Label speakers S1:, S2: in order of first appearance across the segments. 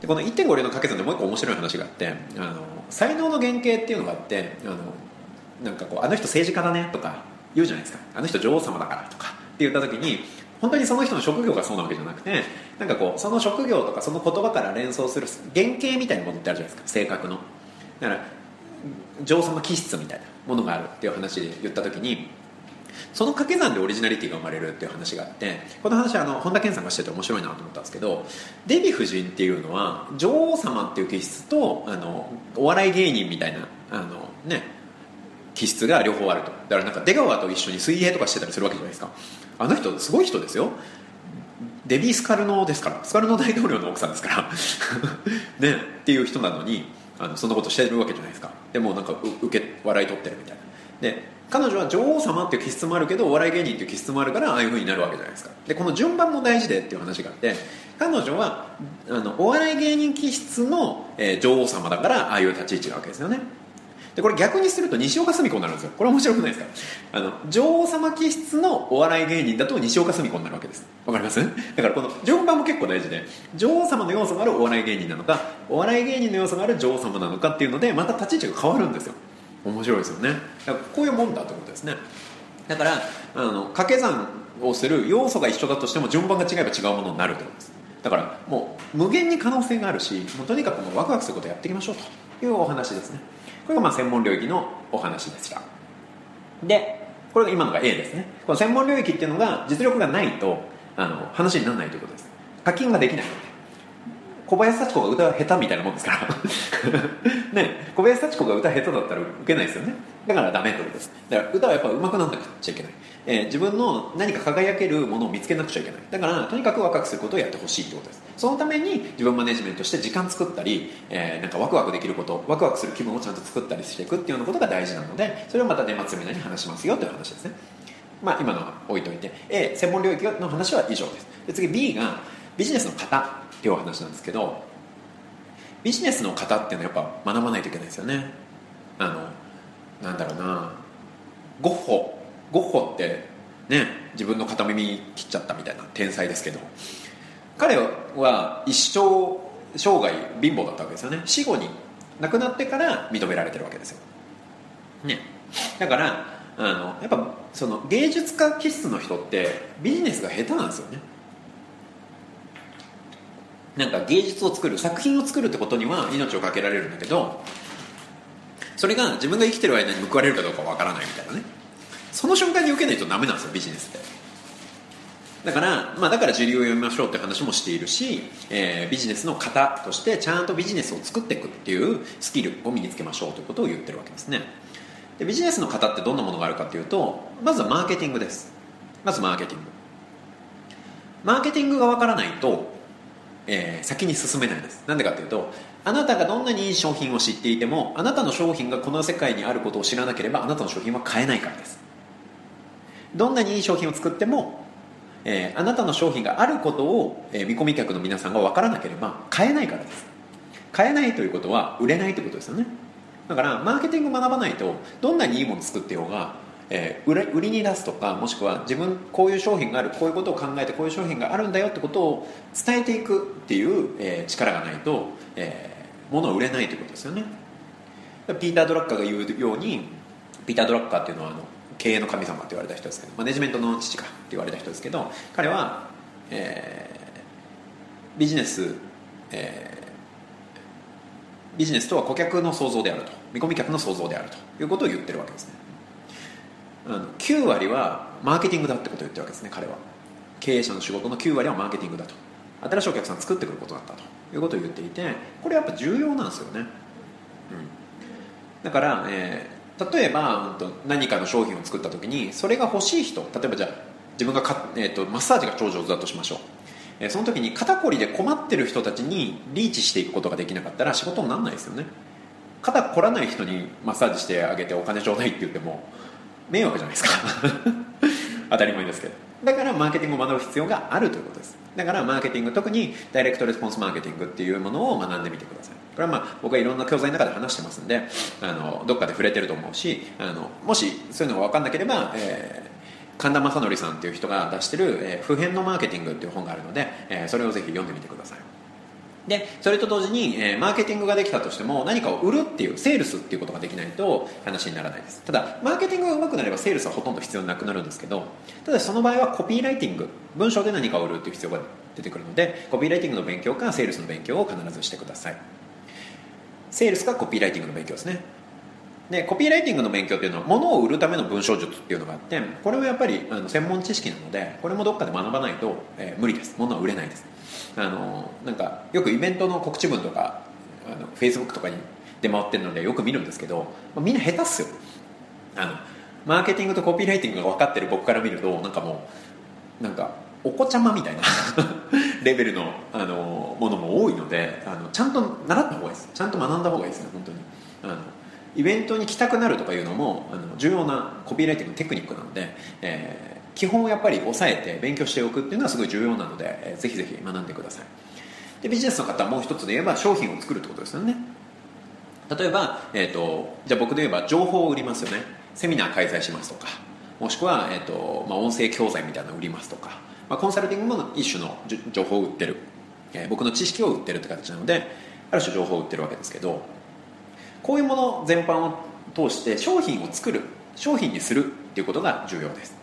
S1: でこの1.5流の掛け算でもう一個面白い話があってあの才能の原型っていうのがあってあのなんかこうあの人政治家だねとか言うじゃないですか。あの人女王様だからとかって言った時に本当にその人の職業がそうなわけじゃなくてなんかこうその職業とかその言葉から連想する原型みたいなものってあるじゃないですか。性格の。だから女王様気質みたいなものがあるっていう話で言った時にその掛け算でオリジナリティが生まれるっていう話があってこの話あの本田健さんがしてて面白いなと思ったんですけどデヴィ夫人っていうのは女王様っていう気質とあのお笑い芸人みたいなあのね気質が両方あると。だからなんか出川と一緒に水泳とかしてたりするわけじゃないですか。あの人すごい人ですよ。デビー・スカルノですから。スカルノ大統領の奥さんですから。ねっていう人なのにあのそんなことしてるわけじゃないですか。でもなんか受け笑い取ってるみたいな。で彼女は女王様っていう気質もあるけどお笑い芸人っていう気質もあるからああいうふうになるわけじゃないですか。でこの順番も大事でっていう話があって彼女はあのお笑い芸人気質の、えー、女王様だからああいう立ち位置なわけですよね。でこれ逆にすると西岡澄子になるんですよ。これ面白くないですか？あの女王様気質のお笑い芸人だと西岡澄子になるわけです。わかります？だからこの順番も結構大事で女王様の要素があるお笑い芸人なのかお笑い芸人の要素がある女王様なのかっていうのでまた立ち位置が変わるんですよ。面白いですよね。だからこういうもんだということですね。だからあの掛け算をする要素が一緒だとしても順番が違えば違うものになるということです。だからもう無限に可能性があるしもうとにかくもうワクワクすることをやっていきましょうというお話ですね。これがまあ専門領域のお話でした。でこれが今のが A ですね。この専門領域っていうのが実力がないとあの話にならないということです。課金ができない小林幸子が歌下手みたいなもんですから。ね小林幸子が歌下手だったら受けないですよね。だからダメってことです。だから歌はやっぱ上手くならなくちゃいけない、えー、自分の何か輝けるものを見つけなくちゃいけない。だからとにかくワクワクすることをやってほしいってことです。そのために自分マネジメントして時間作ったり、えー、なんかワクワクできることワクワクする気分をちゃんと作ったりしていくっていうようなことが大事なのでそれをまた年末セミナーに話しますよという話ですね。まあ今のは置いといて。A 専門領域の話は以上です。で次 B がビジネスの型。っていうお話なんですけどビジネスの型っていうのはやっぱ学ばないといけないですよね。あのなんだろうな。ゴッホ。ゴッホってね自分の片耳切っちゃったみたいな天才ですけど。彼は一生生涯貧乏だったわけですよね。死後に亡くなってから認められてるわけですよ、ね、だからあのやっぱその芸術家気質の人ってビジネスが下手なんですよね。なんか芸術を作る作品を作るってことには命を懸けられるんだけどそれが自分が生きてる間に報われるかどうかわからないみたいなね。その瞬間に受けないとダメなんですよビジネスって。だから、まあ、だから受流を読みましょうって話もしているし、えー、ビジネスの型としてちゃんとビジネスを作っていくっていうスキルを身につけましょうということを言ってるわけですね。でビジネスの型ってどんなものがあるかというとまずはマーケティングです。まずマーケティング。マーケティングがわからないとえー、先に進めないです。なんでかっていうとあなたがどんなにいい商品を知っていてもあなたの商品がこの世界にあることを知らなければあなたの商品は買えないからです。どんなにいい商品を作っても、えー、あなたの商品があることを、えー、見込み客の皆さんが分からなければ買えないからです。買えないということは売れないということですよね。だからマーケティング学ばないとどんなにいいもの作ってようがえー、売りに出すとかもしくは自分こういう商品があるこういうことを考えてこういう商品があるんだよってことを伝えていくっていう、えー、力がないと、えー、物を売れないということですよね。ピーター・ドラッカーが言うようにピーター・ドラッカーっていうのはあの経営の神様って言われた人ですけどマネジメントの父かって言われた人ですけど彼は、えー、ビジネス、えー、ビジネスとは顧客の創造であると。見込み客の創造であるということを言ってるわけですね。あの9割はマーケティングだってことを言ってるわけですね彼は。経営者の仕事の9割はマーケティングだと。新しいお客さん作ってくることだったと。いうことを言っていてこれやっぱ重要なんですよね、うん、だから、えー、例えば何かの商品を作った時にそれが欲しい人例えばじゃあ自分がか、えーと、マッサージが超上手だとしましょう。えその時に肩こりで困ってる人たちにリーチしていくことができなかったら仕事にならないですよね。肩こらない人にマッサージしてあげてお金ちょうだいって言っても迷惑じゃないですか。当たり前ですけど。だからマーケティングを学ぶ必要があるということです。だからマーケティング特にダイレクトレスポンスマーケティングっていうものを学んでみてください。これはまあ僕はいろんな教材の中で話してますんであのどっかで触れてると思うしあのもしそういうのが分かんなければ、えー神田正則さんっていう人が出してる「えー、普遍のマーケティング」っていう本があるので、えー、それをぜひ読んでみてください。でそれと同時に、えー、マーケティングができたとしても何かを売るっていうセールスっていうことができないと話にならないです。ただマーケティングがうまくなればセールスはほとんど必要なくなるんですけどただその場合はコピーライティング文章で何かを売るっていう必要が出てくるのでコピーライティングの勉強かセールスの勉強を必ずしてください。セールスかコピーライティングの勉強ですね。でコピーライティングの勉強っていうのは物を売るための文章術っていうのがあってこれはやっぱりあの専門知識なのでこれもどっかで学ばないと、えー、無理です。物は売れないです。あのなんかよくイベントの告知文とかあのフェイスブックとかに出回ってるのでよく見るんですけど、まあ、みんな下手っすよ。あのマーケティングとコピーライティングが分かってる僕から見るとなんかもうなんかお子ちゃまみたいな レベルのあのものも多いのであのちゃんと習った方がいいです。ちゃんと学んだ方がいいですね本当に。あのイベントに来たくなるとかいうのもあの重要なコピーライティングのテクニックなので、えー、基本をやっぱり押さえて勉強しておくっていうのはすごい重要なので、えー、ぜひぜひ学んでください。でビジネスの方はもう一つで言えば商品を作るってことですよね。例えば、えーと、じゃあ僕で言えば情報を売りますよね。セミナー開催しますとかもしくは、えーとまあ、音声教材みたいなのを売りますとか、まあ、コンサルティングも一種の情報を売ってる、えー、僕の知識を売ってるって形なのである種情報を売ってるわけですけどこういうもの全般を通して商品を作る商品にするっていうことが重要です。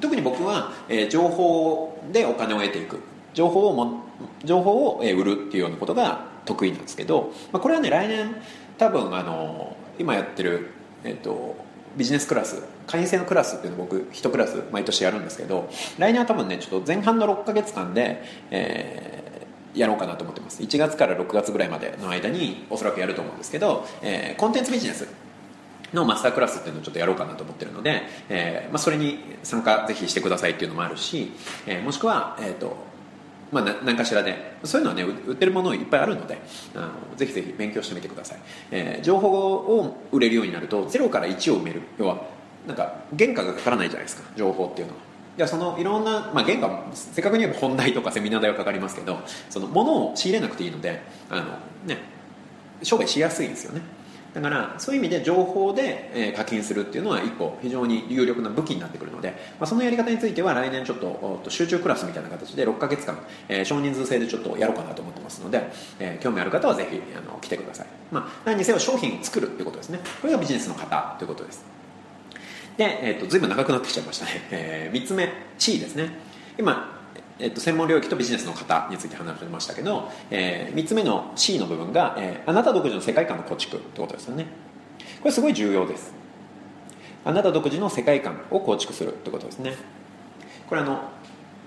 S1: 特に僕は、えー、情報でお金を得ていく。情報をも情報を売るっていうようなことが得意なんですけど、まあ、これはね来年多分あの今やってる、えーと、ビジネスクラス会員制のクラスっていうの僕1クラス毎年やるんですけど来年は多分ねちょっと前半の6か月間で、えやろうかなと思ってます。1月から6月ぐらいまでの間におそらくやると思うんですけど、えー、コンテンツビジネスのマスタークラスっていうのをちょっとやろうかなと思ってるので、えーまあ、それに参加ぜひしてくださいっていうのもあるし、えー、もしくは、えーとまあ、何かしらでそういうのはね売ってるものいっぱいあるのであのぜひぜひ勉強してみてください、えー、情報を売れるようになると0から1を埋める。要はなんか原価がかからないじゃないですか情報っていうのは。やそのいろんな、まあ、原価せっかくに言えば本題とかセミナー代はかかりますけどその物を仕入れなくていいのであの、ね、商売しやすいんですよね。だからそういう意味で情報で、課金するっていうのは一個非常に有力な武器になってくるので、まあ、そのやり方については来年ちょっと集中クラスみたいな形で6か月間、えー、少人数制でちょっとやろうかなと思ってますので、えー、興味ある方はぜひあの来てください、まあ、何にせよ商品を作るっていうことですね。これがビジネスの方ということです。で、えーと、ずいぶん長くなってきちゃいましたね、えー、3つ目地位ですね。今えっと、専門領域とビジネスの方について話してましたけど、えー、3つ目の C の部分が、えー、あなた独自の世界観の構築ってことですよね。これすごい重要です。あなた独自の世界観を構築するってことですね。これあの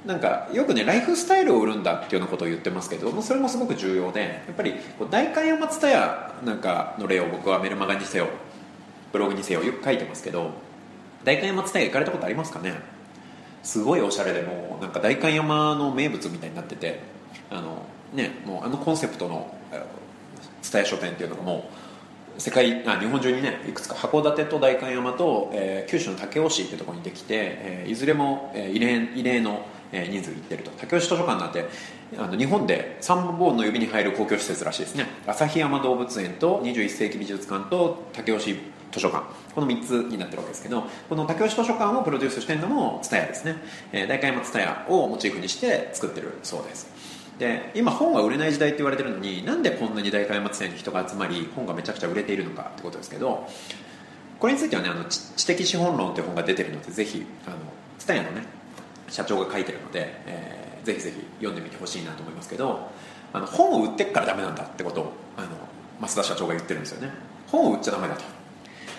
S1: なんかよくねライフスタイルを売るんだっていうようなことを言ってますけどそれもすごく重要でやっぱり代官山蔦屋なんかの例を僕はメルマガにせよブログにせよよく書いてますけど代官山蔦屋行かれたことありますかね？すごいおしゃれでもなんか代官山の名物みたいになっててあの,、ね、もうあのコンセプトの蔦屋書店っていうのがもう世界あ日本中にねいくつか函館と代官山と、えー、九州の武雄市っていうところにできて、えー、いずれも、えー、異例異例のえ人数いってると。武雄市図書館なんてあの日本で3本の指に入る公共施設らしいですね。旭山動物園と21世紀美術館と武雄市図書館。この3つになってるわけですけどこの竹吉図書館をプロデュースしてるのも蔦屋ですね、えー、大会山蔦屋をモチーフにして作ってるそうです。で今本が売れない時代って言われてるのになんでこんなに大会山蔦屋に人が集まり本がめちゃくちゃ売れているのかってことですけどこれについてはねあの知的資本論って本が出てるのでぜひあの蔦屋のね社長が書いてるので、えー、ぜひぜひ読んでみてほしいなと思いますけどあの本を売ってっからダメなんだってことをあの増田社長が言ってるんですよね。本を売っちゃダメだと。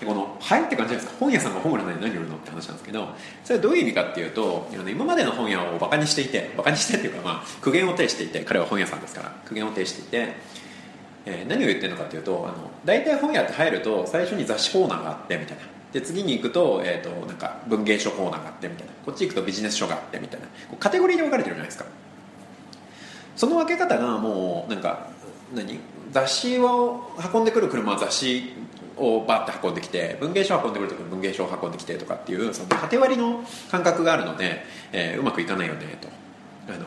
S1: この「はい」って感じじゃないですか。本屋さんが本売らないで何売るのって話なんですけどそれはどういう意味かっていうと今までの本屋をバカにしていてバカにしてっていうか、まあ、苦言を呈していて彼は本屋さんですから苦言を呈していて、えー、何を言ってるのかっていうとあの大体本屋って入ると最初に雑誌コーナーがあってみたいな。で次に行くと,、えーと、なんか文芸書コーナーがあってみたいな。こっち行くとビジネス書があってみたいな。カテゴリーで分かれてるじゃないですか。その分け方がもうなんか何？雑誌を運んでくる車は雑誌をバッて運んできて文芸書を運んでくる時に文芸書を運んできてとかっていうその縦割りの感覚があるので、えー、うまくいかないよねと。あの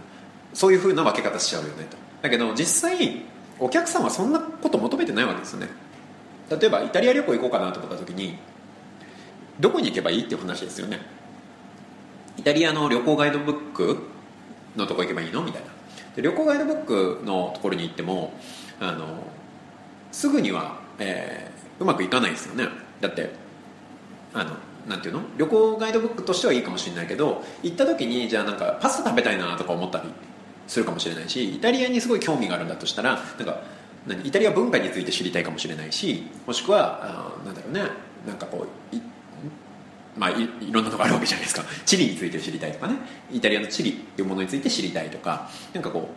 S1: そういうふうな分け方しちゃうよねと。だけど実際お客さんはそんなこと求めてないわけですよね。例えばイタリア旅行行こうかなと思った時にどこに行けばいいっていう話ですよね。イタリアの旅行ガイドブックのとこ行けばいいの？みたいな。で旅行ガイドブックのところに行ってもあのすぐには、え、うまくいかないですよね。だってあのなんていうの？旅行ガイドブックとしてはいいかもしれないけど行った時にじゃあなんかパスタ食べたいなとか思ったりするかもしれないしイタリアにすごい興味があるんだとしたらなんか何？イタリア文化について知りたいかもしれないしもしくはあなんだろうね？なんかこうまあい、いろんなのがあるわけじゃないですか。チリについて知りたいとかね。イタリアのチリっていうものについて知りたいとかなんかこう、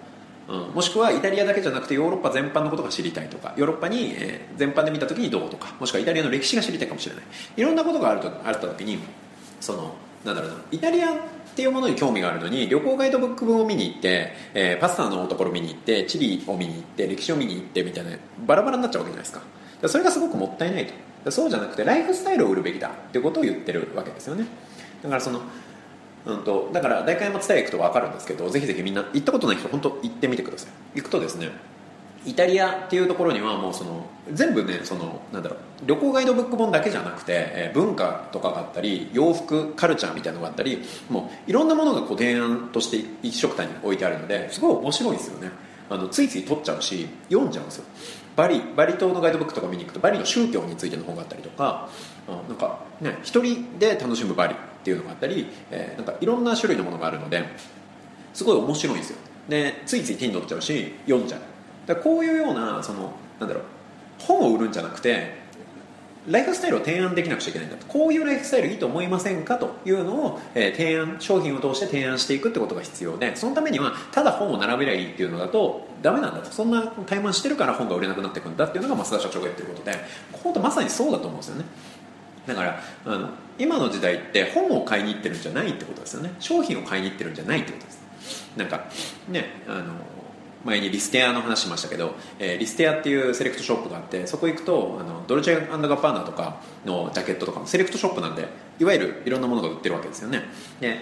S1: うん、もしくはイタリアだけじゃなくてヨーロッパ全般のことが知りたいとかヨーロッパに、えー、全般で見た時にどうとかもしくはイタリアの歴史が知りたいかもしれない。いろんなことがあるとあった時にそのなんだろうなイタリアっていうものに興味があるのに旅行ガイドブック本を見に行って、えー、パスタのところ見に行ってチリを見に行って歴史を見に行ってみたいなバラバラになっちゃうわけじゃないですか。それがすごくもったいないと。そうじゃなくてライフスタイルを売るべきだっていうことを言ってるわけですよね。だからそのうんと、だから大会山伝え行くと分かるんですけどぜひぜひみんな行ったことない人本当行ってみてください。行くとですねイタリアっていうところにはもうその全部ねそのなんだろう旅行ガイドブック本だけじゃなくて、えー、文化とかがあったり洋服カルチャーみたいなのがあったりもういろんなものがこう提案として一色単に置いてあるのですごい面白いんですよね。あのついつい取っちゃうし読んじゃうんですよ。バリバリ島のガイドブックとか見に行くとバリの宗教についての本があったりとかなんかね一人で楽しむバリっていうのがあったり、えー、なんかいろんな種類のものがあるのですごい面白いんですよ。でついつい手に取っちゃうし読んじゃう。だこういうようなそのなんだろう本を売るんじゃなくてライフスタイルを提案できなくちゃいけないんだと。こういうライフスタイルいいと思いませんかというのを、えー、提案商品を通して提案していくってことが必要でそのためにはただ本を並べりゃいいっていうのだとダメなんだと。そんな怠慢してるから本が売れなくなっていくんだっていうのが増田社長が言ってることで本当まさにそうだと思うんですよね。だからあの今の時代って本を買いに行ってるんじゃないってことですよね。商品を買いに行ってるんじゃないってことです。なんかねあの前にリステアの話しましたけど、えー、リステアっていうセレクトショップがあってそこ行くとあのドルチェガッパーナとかのジャケットとかのセレクトショップなんでいわゆるいろんなものが売ってるわけですよね。で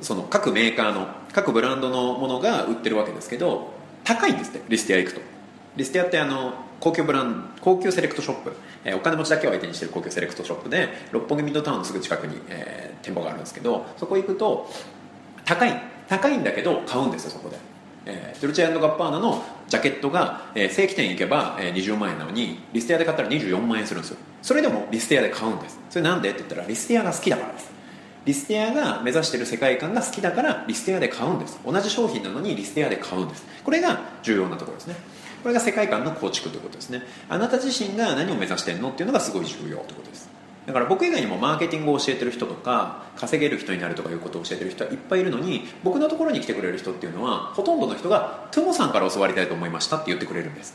S1: その各メーカーの各ブランドのものが売ってるわけですけど高いんですってリステア行くと。リステアってあの高級ブラン高級セレクトショップ、えー、お金持ちだけを相手にしてる高級セレクトショップで六本木ミッドタウンのすぐ近くに、えー、店舗があるんですけどそこ行くと高い高いんだけど買うんですよそこで、えー、ドルチェガッパーナのジャケットが、えー、正規店行けば、えー、20万円なのにリステアで買ったら24万円するんですよ。それでもリステアで買うんです。それなんでって言ったらリステアが好きだからです。リステアが目指してる世界観が好きだからリステアで買うんです。同じ商品なのにリステアで買うんです。これが重要なところですね。これが世界観の構築ということですね。あなた自身が何を目指してるのっていうのがすごい重要ということです。だから僕以外にもマーケティングを教えてる人とか稼げる人になるとかいうことを教えてる人はいっぱいいるのに僕のところに来てくれる人っていうのはほとんどの人がトモさんから教わりたいと思いましたって言ってくれるんです。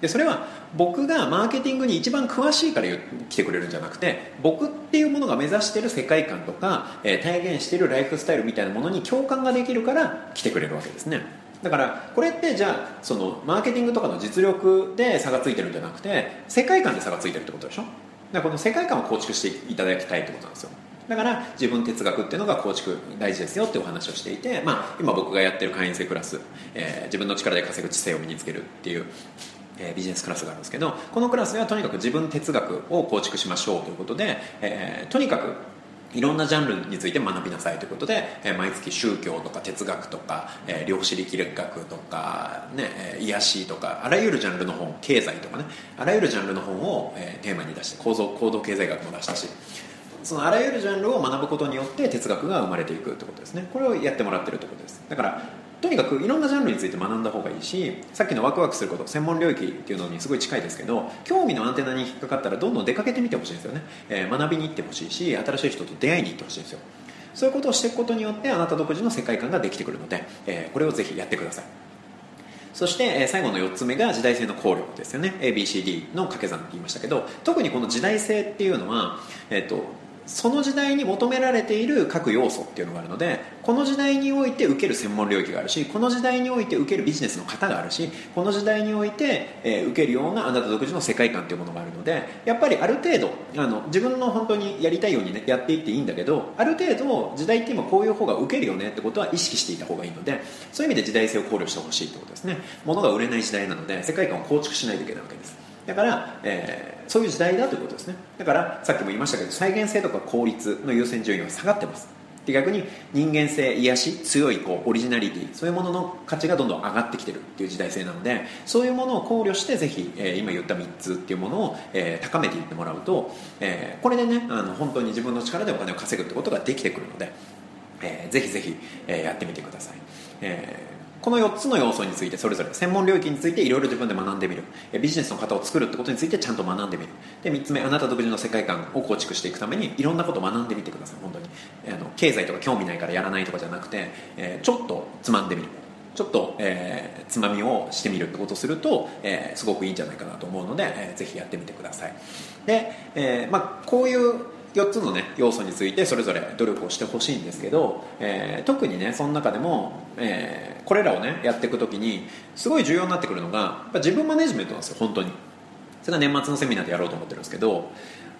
S1: でそれは僕がマーケティングに一番詳しいから来てくれるんじゃなくて僕っていうものが目指してる世界観とか、えー、体現してるライフスタイルみたいなものに共感ができるから来てくれるわけですね。だからこれってじゃあそのマーケティングとかの実力で差がついてるんじゃなくて世界観で差がついてるってことでしょ？だこの世界観を構築していただきたいってことなんですよ。だから自分哲学っていうのが構築大事ですよってお話をしていて、まあ、今僕がやってる会員制クラス、えー、自分の力で稼ぐ知性を身につけるっていうえー、ビジネスクラスがあるんですけどこのクラスではとにかく自分哲学を構築しましょうということで、えー、とにかくいろんなジャンルについて学びなさいということで、えー、毎月宗教とか哲学とか、えー、量子力学とか、ね、えー、癒しとかあらゆるジャンルの本経済とかねあらゆるジャンルの本を、えー、テーマに出して構造行動経済学も出したしそのあらゆるジャンルを学ぶことによって哲学が生まれていくってことですね。これをやってもらってるってことです。だからとにかくいろんなジャンルについて学んだ方がいいしさっきのワクワクすること専門領域っていうのにすごい近いですけど興味のアンテナに引っかかったらどんどん出かけてみてほしいんですよね、えー、学びに行ってほしいし新しい人と出会いに行ってほしいんですよ。そういうことをしていくことによってあなた独自の世界観ができてくるので、えー、これをぜひやってください。そして最後の4つ目が時代性の考慮ですよね。ABCD の掛け算って言いましたけど特にこの時代性っていうのは、えーとその時代に求められている各要素っていうのがあるのでこの時代において受ける専門領域があるしこの時代において受けるビジネスの型があるしこの時代において、えー、受けるようなあなた独自の世界観っていうものがあるのでやっぱりある程度あの自分の本当にやりたいように、ね、やっていっていいんだけどある程度時代って今こういう方が受けるよねってことは意識していた方がいいのでそういう意味で時代性を考慮してほしいってことですね。物が売れない時代なので世界観を構築しないといけないわけです。だから、えー、そういう時代だということですね。だからさっきも言いましたけど再現性とか効率の優先順位は下がってます。で逆に人間性癒し強いこうオリジナリティそういうものの価値がどんどん上がってきてるっていう時代性なのでそういうものを考慮してぜひ、えー、今言った3つっていうものを、えー、高めていってもらうと、えー、これでねあの本当に自分の力でお金を稼ぐってことができてくるので、えー、ぜひぜひ、えー、やってみてください、えーこの4つの要素についてそれぞれ専門領域についていろいろ自分で学んでみる。ビジネスの方を作るってことについてちゃんと学んでみる。で3つ目あなた独自の世界観を構築していくためにいろんなことを学んでみてください。本当に。あの経済とか興味ないからやらないとかじゃなくて、えー、ちょっとつまんでみる。ちょっと、えー、つまみをしてみるってことをすると、えー、すごくいいんじゃないかなと思うので、えー、ぜひやってみてください。で、えーまあ、こういう4つのね要素についてそれぞれ努力をしてほしいんですけど、えー、特にねその中でも、えー、これらをねやっていく時にすごい重要になってくるのがやっぱ自分マネジメントなんですよ本当に。それが年末のセミナーでやろうと思ってるんですけど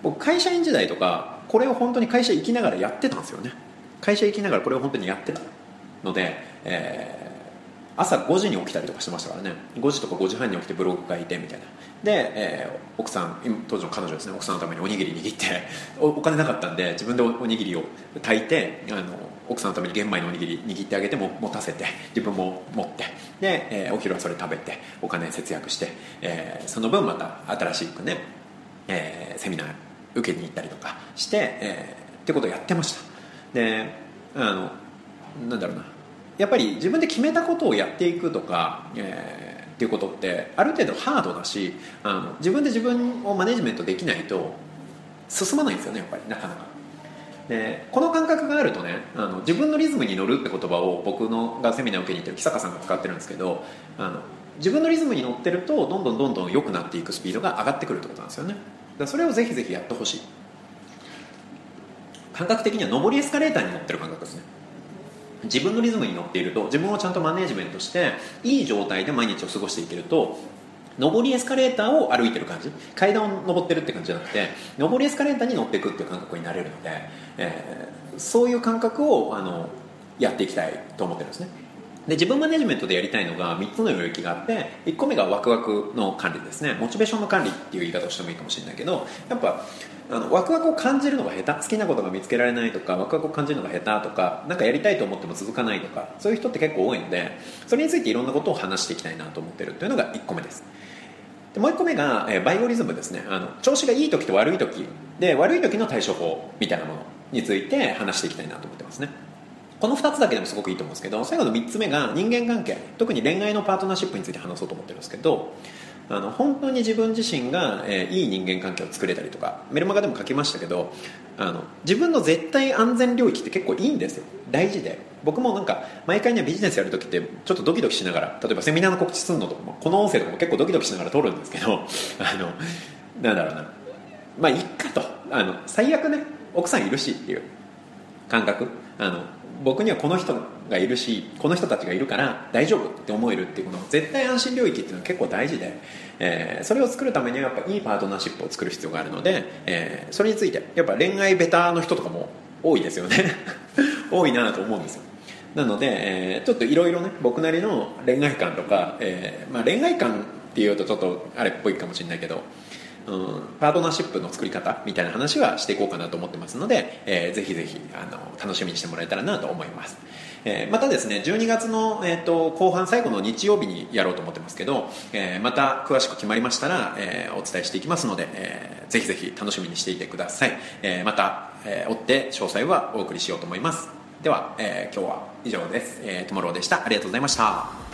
S1: 僕会社員時代とかこれを本当に会社行きながらやってたんですよね。会社行きながらこれを本当にやってたので、え朝5時に起きたりとかしてましたからね。5時とか5時半に起きてブログ書いてみたいな。で、えー、奥さん当時の彼女ですね。奥さんのためにおにぎり握ってお金なかったんで自分でおにぎりを炊いてあの奥さんのために玄米のおにぎり握ってあげても持たせて自分も持って。で、えー、お昼はそれ食べてお金節約して、えー、その分また新しくね、えー、セミナー受けに行ったりとかして、えー、ってことをやってました。であのなんだろうな。やっぱり自分で決めたことをやっていくとか、えー、っていうことってある程度ハードだしあの自分で自分をマネジメントできないと進まないんですよねやっぱりなかなか。でこの感覚があるとねあの自分のリズムに乗るって言葉を僕のがセミナーを受けに行ってる木坂さんが使ってるんですけどあの自分のリズムに乗ってるとどんどんどんどん良くなっていくスピードが上がってくるってことなんですよね。だそれをぜひぜひやってほしい。感覚的には上りエスカレーターに乗ってる感覚ですね。自分のリズムに乗っていると自分をちゃんとマネジメントしていい状態で毎日を過ごしていけると上りエスカレーターを歩いてる感じ階段を上ってるって感じじゃなくて上りエスカレーターに乗っていくっていう感覚になれるので、えー、そういう感覚をあのやっていきたいと思ってるんですね。で自分マネジメントでやりたいのが3つの領域があって1個目がワクワクの管理ですね。モチベーションの管理っていう言い方をしてもいいかもしれないけどやっぱあのワクワクを感じるのが下手。好きなことが見つけられないとかワクワクを感じるのが下手とか何かやりたいと思っても続かないとかそういう人って結構多いのでそれについていろんなことを話していきたいなと思ってるというのが1個目です。でもう1個目が、えバイオリズムですね。あの調子がいい時と悪い時で悪い時の対処法みたいなものについて話していきたいなと思ってますね。この2つだけでもすごくいいと思うんですけど最後の3つ目が人間関係特に恋愛のパートナーシップについて話そうと思ってるんですけどあの本当に自分自身が、えー、いい人間関係を作れたりとかメルマガでも書きましたけどあの自分の絶対安全領域って結構いいんですよ。大事で。僕もなんか毎回ねビジネスやる時ってちょっとドキドキしながら例えばセミナーの告知するのとかもこの音声とかも結構ドキドキしながら撮るんですけど あのなんだろうな。まあいっかと。あの最悪ね奥さんいるしっていう感覚。あの僕にはこの人がいるしこの人たちがいるから大丈夫って思えるっていうこの絶対安心領域っていうのは結構大事で、えー、それを作るためにはやっぱいいパートナーシップを作る必要があるので、えー、それについてやっぱ恋愛ベターの人とかも多いですよね。多いなと思うんですよ。なので、えー、ちょっといろいろね僕なりの恋愛観とか、えーまあ、恋愛観っていうとちょっとあれっぽいかもしれないけどうん、パートナーシップの作り方みたいな話はしていこうかなと思ってますので、えー、ぜひぜひあの楽しみにしてもらえたらなと思います、えー、またですね12月の、えーと、後半最後の日曜日にやろうと思ってますけど、えー、また詳しく決まりましたら、えー、お伝えしていきますので、えー、ぜひぜひ楽しみにしていてください、えー、また、えー、追って詳細はお送りしようと思います。では、えー、今日は以上です、えー、トモローでした。ありがとうございました。